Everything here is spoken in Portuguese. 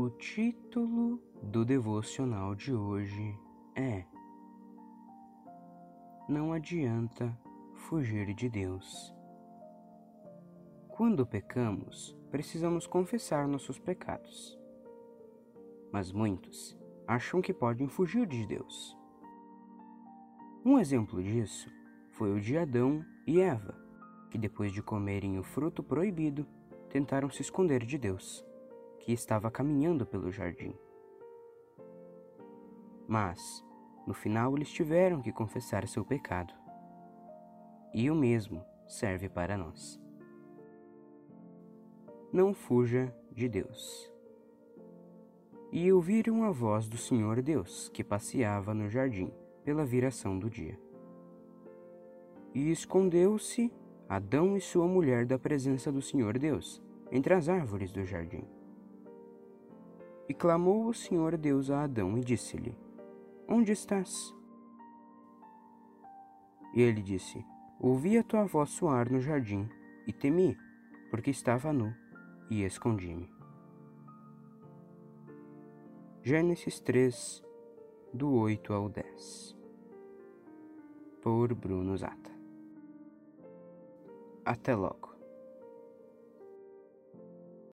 O título do devocional de hoje é Não adianta fugir de Deus. Quando pecamos, precisamos confessar nossos pecados. Mas muitos acham que podem fugir de Deus. Um exemplo disso foi o de Adão e Eva, que depois de comerem o fruto proibido, tentaram se esconder de Deus que estava caminhando pelo jardim. Mas, no final, eles tiveram que confessar seu pecado. E o mesmo serve para nós. Não fuja de Deus. E ouviram a voz do Senhor Deus que passeava no jardim pela viração do dia. E escondeu-se Adão e sua mulher da presença do Senhor Deus entre as árvores do jardim. E clamou o Senhor Deus a Adão e disse-lhe: Onde estás? E ele disse: Ouvi a tua voz soar no jardim e temi, porque estava nu e escondi-me. Gênesis 3, do 8 ao 10 Por Bruno Zata. Até logo.